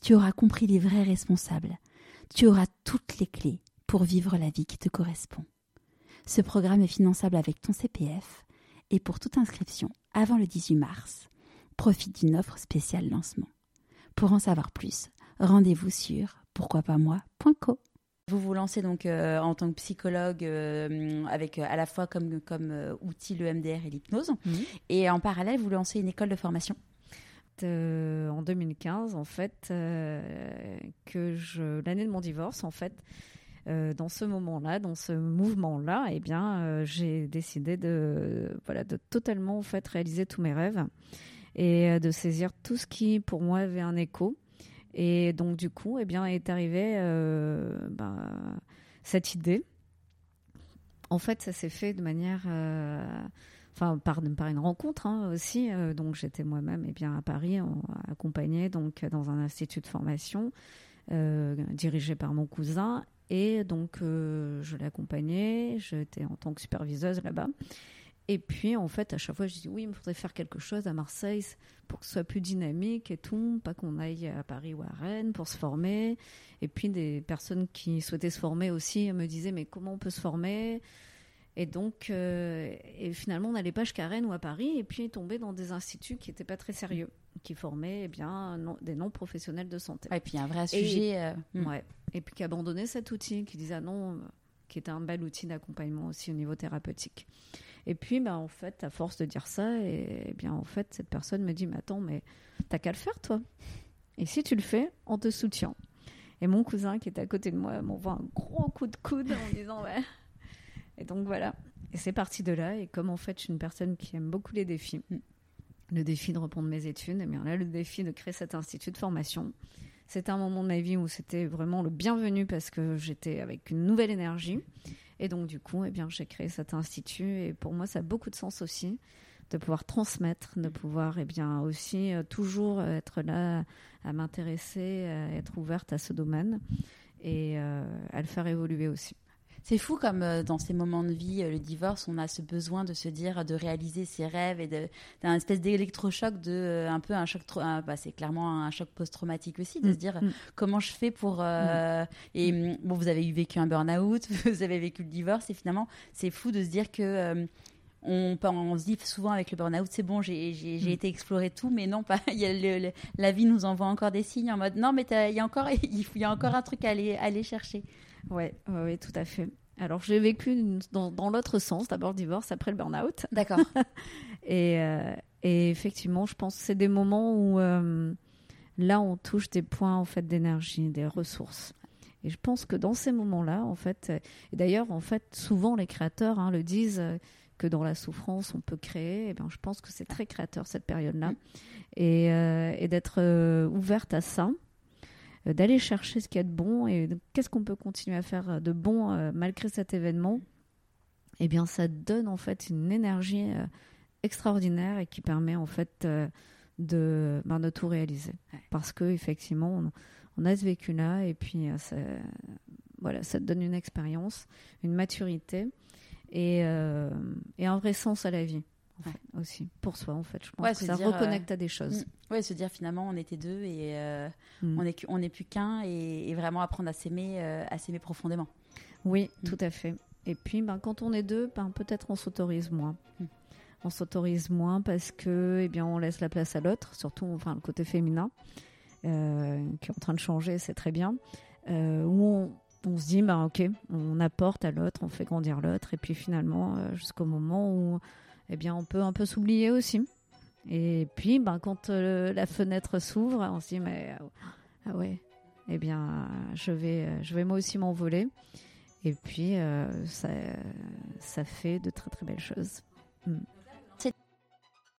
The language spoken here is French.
tu auras compris les vrais responsables, tu auras toutes les clés pour vivre la vie qui te correspond. Ce programme est finançable avec ton CPF et pour toute inscription avant le 18 mars, profite d'une offre spéciale lancement. Pour en savoir plus, rendez-vous sur pourquoipasmoi.co. Vous vous lancez donc euh, en tant que psychologue euh, avec euh, à la fois comme, comme outil le MDR et l'hypnose. Et en parallèle, vous lancez une école de formation. En 2015, en fait, que je l'année de mon divorce, en fait, dans ce moment-là, dans ce mouvement-là, eh bien, j'ai décidé de voilà de totalement en fait réaliser tous mes rêves et de saisir tout ce qui pour moi avait un écho et donc, du coup, eh bien, est arrivée euh, bah, cette idée. En fait, ça s'est fait de manière. Euh, enfin, par, une rencontre hein, aussi. Euh, donc, j'étais moi-même eh bien, à Paris, accompagnée donc, dans un institut de formation dirigé par mon cousin. Et donc, je l'accompagnais. J'étais en tant que superviseuse là-bas. Et puis, en fait, à chaque fois, je dis oui, il me faudrait faire quelque chose à Marseille pour que ce soit plus dynamique et tout, pas qu'on aille à Paris ou à Rennes pour se former. Et puis, des personnes qui souhaitaient se former aussi me disaient mais comment on peut se former? Et donc, euh, et finalement, on n'allait pas jusqu'à Rennes ou à Paris, et puis tomber dans des instituts qui n'étaient pas très sérieux, qui formaient eh bien des non-professionnels de santé. et puis un vrai sujet. Et, euh, hmm. ouais. Et puis qui abandonnait cet outil, qui disait ah non, qui était un bel outil d'accompagnement aussi au niveau thérapeutique. Et puis, bah, en fait, à force de dire ça, et, eh bien, en fait, cette personne me dit, mais attends, mais t'as qu'à le faire, toi. Et si tu le fais, on te soutient. Et mon cousin qui était à côté de moi m'envoie un gros coup de coude en disant, ouais. Et donc, voilà. Et c'est parti de là. Et comme en fait, je suis une personne qui aime beaucoup les défis, le défi de reprendre mes études, et eh bien là, le défi de créer cet institut de formation. C'était un moment de ma vie où c'était vraiment le bienvenu parce que j'étais avec une nouvelle énergie. Et donc, du coup, eh bien, j'ai créé cet institut. Et pour moi, ça a beaucoup de sens aussi de pouvoir transmettre, de pouvoir eh bien, aussi euh, toujours être là à m'intéresser, à être ouverte à ce domaine et euh, à le faire évoluer aussi. C'est fou comme euh, dans ces moments de vie, euh, le divorce, on a ce besoin de se dire, de réaliser ses rêves et d'un espèce d'électrochoc, de euh, un peu un choc, bah, c'est clairement un choc post-traumatique aussi, de mm. se dire mm. comment je fais pour. Mm. Et bon, vous avez eu vécu un burn-out, vous avez vécu le divorce, et finalement, c'est fou de se dire que. on, on, se dit souvent avec le burn-out, c'est bon, j'ai été explorer tout, mais non, pas. Il y a la vie nous envoie encore des signes en mode non, mais il y a encore, il y a encore un truc à aller, à aller chercher. Ouais, ouais, tout à fait. Alors, j'ai vécu dans, dans l'autre sens, d'abord le divorce, après le burn-out. D'accord. et, euh, et, effectivement, je pense que c'est des moments où euh, là, on touche des points en fait d'énergie, des ressources. Et je pense que dans ces moments-là, en fait, et d'ailleurs, en fait, souvent les créateurs hein, le disent euh, que dans la souffrance, on peut créer. Et eh bien, je pense que c'est très créateur cette période-là, et, et d'être ouverte à ça. Euh, d'aller chercher ce qu'il y a de bon et qu'est-ce qu'on peut continuer à faire euh, de bon euh, malgré cet événement, eh bien, ça donne en fait une énergie extraordinaire et qui permet en fait de, ben, de tout réaliser. Parce que effectivement, on, a ce vécu-là et puis ça, voilà, ça te donne une expérience, une maturité et, et un vrai sens à la vie aussi. Pour soi en fait je pense que ça reconnecte à des choses. mm. ouais se dire finalement on était deux et euh, mm. on est on n'est plus qu'un et, vraiment apprendre à s'aimer euh, à s'aimer profondément. Oui mm. tout à fait. Et puis ben quand on est deux ben peut-être on s'autorise moins. On s'autorise moins parce que eh bien on laisse la place à l'autre surtout enfin le côté féminin euh, qui est en train de changer c'est très bien. Où on, on se dit, ben, ok, on apporte à l'autre, on fait grandir l'autre, et puis finalement, jusqu'au moment où eh bien, on peut un peu s'oublier aussi. Et puis, ben, quand euh, la fenêtre s'ouvre, on se dit, mais ah ouais, eh bien, je vais, euh, je vais moi aussi m'envoler. Et puis, euh, ça, ça fait de très très belles choses. Mm.